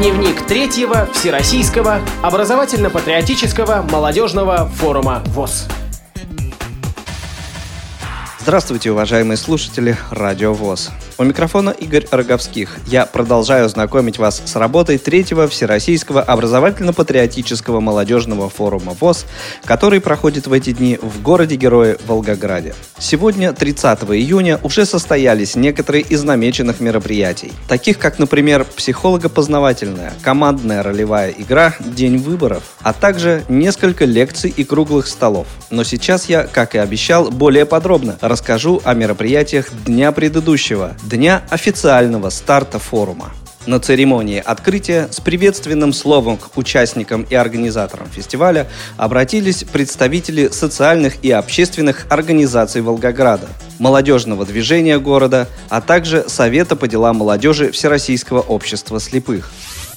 Дневник третьего Всероссийского образовательно-патриотического молодежного форума ВОЗ. Здравствуйте, уважаемые слушатели Радио ВОЗ. У микрофона Игорь Роговских. Я продолжаю знакомить вас с работой третьего Всероссийского образовательно-патриотического молодежного форума ВОЗ, который проходит в эти дни в городе-герое Волгограде. Сегодня, 30 июня, уже состоялись некоторые из намеченных мероприятий, таких как, например, психолого-познавательная, командная ролевая игра «День выборов», а также несколько лекций и круглых столов. Но сейчас я, как и обещал, более подробно расскажу о мероприятиях дня предыдущего, дня официального старта форума. На церемонии открытия с приветственным словом к участникам и организаторам фестиваля обратились представители социальных и общественных организаций Волгограда, молодежного движения города, а также Совета по делам молодежи Всероссийского общества слепых.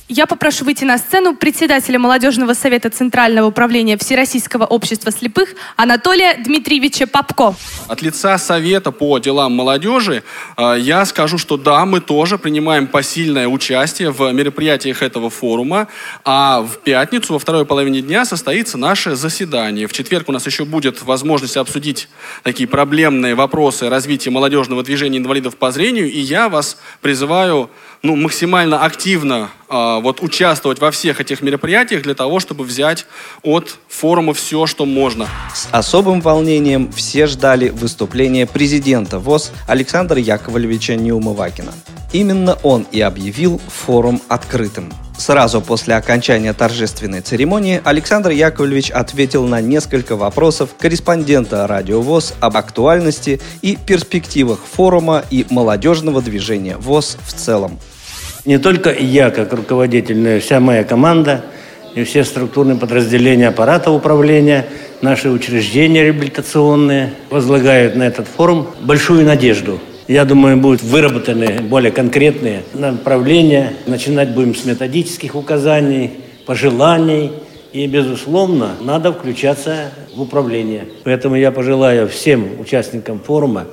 Я попрошу выйти на сцену председателя молодежного совета Центрального управления Всероссийского общества слепых Анатолия Дмитриевича Попко. От лица Совета по делам молодежи э, я скажу, что да, мы тоже принимаем посильное участие в мероприятиях этого форума, а в пятницу во второй половине дня состоится наше заседание. В четверг у нас еще будет возможность обсудить такие проблемные вопросы развития молодежного движения инвалидов по зрению, и я вас призываю ну, максимально активно вот, участвовать во всех этих мероприятиях для того, чтобы взять от форума все, что можно. С особым волнением все ждали выступления президента ВОЗ Александра Яковлевича Неумывакина. Именно он и объявил форум открытым. Сразу после окончания торжественной церемонии Александр Яковлевич ответил на несколько вопросов корреспондента Радио ВОЗ об актуальности и перспективах форума и молодежного движения ВОЗ в целом. Не только я, как руководитель, но и вся моя команда, и все структурные подразделения аппарата управления, наши учреждения реабилитационные возлагают на этот форум большую надежду. Я думаю, будут выработаны более конкретные направления. Начинать будем с методических указаний, пожеланий. И, безусловно, надо включаться в управление. Поэтому я пожелаю всем участникам форума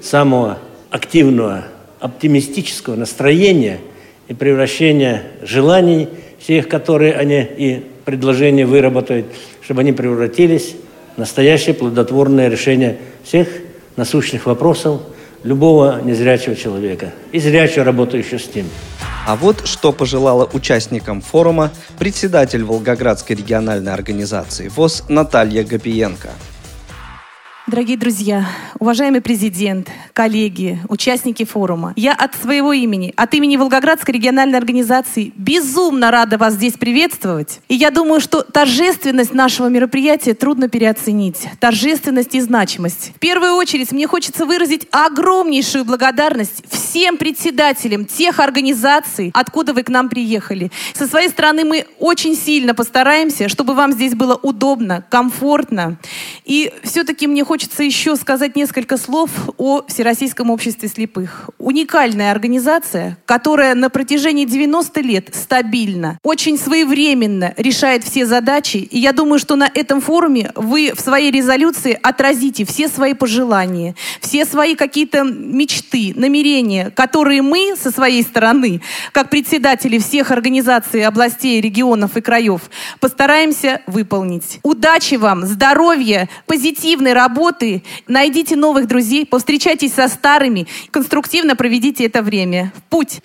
самого активного, оптимистического настроения – и превращение желаний всех, которые они и предложения выработают, чтобы они превратились в настоящее плодотворное решение всех насущных вопросов любого незрячего человека и зрячего, работающего с ним. А вот что пожелала участникам форума председатель Волгоградской региональной организации ВОЗ Наталья Гапиенко – Дорогие друзья, уважаемый президент, коллеги, участники форума, я от своего имени, от имени Волгоградской региональной организации безумно рада вас здесь приветствовать. И я думаю, что торжественность нашего мероприятия трудно переоценить. Торжественность и значимость. В первую очередь мне хочется выразить огромнейшую благодарность всем председателям тех организаций, откуда вы к нам приехали. Со своей стороны мы очень сильно постараемся, чтобы вам здесь было удобно, комфортно. И все-таки мне хочется хочется еще сказать несколько слов о Всероссийском обществе слепых. Уникальная организация, которая на протяжении 90 лет стабильно, очень своевременно решает все задачи. И я думаю, что на этом форуме вы в своей резолюции отразите все свои пожелания, все свои какие-то мечты, намерения, которые мы со своей стороны, как председатели всех организаций областей, регионов и краев, постараемся выполнить. Удачи вам, здоровья, позитивной работы, работы, найдите новых друзей, повстречайтесь со старыми, конструктивно проведите это время. В путь!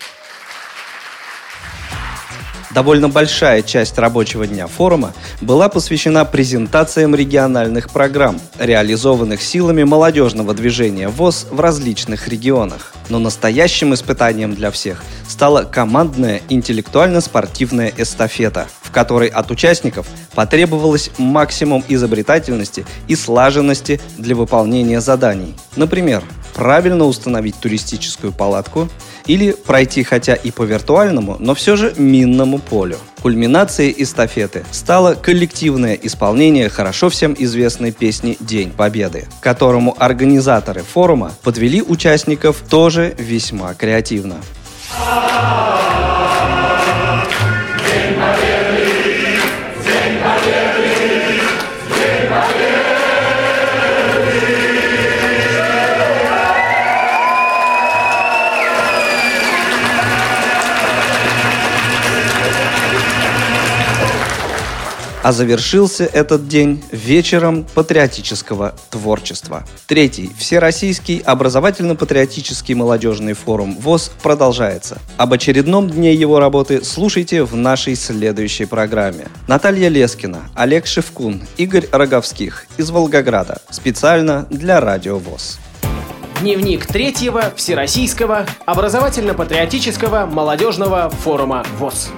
Довольно большая часть рабочего дня форума была посвящена презентациям региональных программ, реализованных силами молодежного движения ВОЗ в различных регионах. Но настоящим испытанием для всех стала командная интеллектуально-спортивная эстафета, в которой от участников потребовалось максимум изобретательности и слаженности для выполнения заданий. Например, правильно установить туристическую палатку или пройти хотя и по виртуальному, но все же минному полю. Кульминацией эстафеты стало коллективное исполнение хорошо всем известной песни «День Победы», которому организаторы форума подвели участников тоже весьма креативно. А завершился этот день вечером патриотического творчества. Третий Всероссийский образовательно-патриотический молодежный форум ВОЗ продолжается. Об очередном дне его работы слушайте в нашей следующей программе. Наталья Лескина, Олег Шевкун, Игорь Роговских из Волгограда. Специально для Радио ВОЗ. Дневник третьего Всероссийского образовательно-патриотического молодежного форума ВОЗ.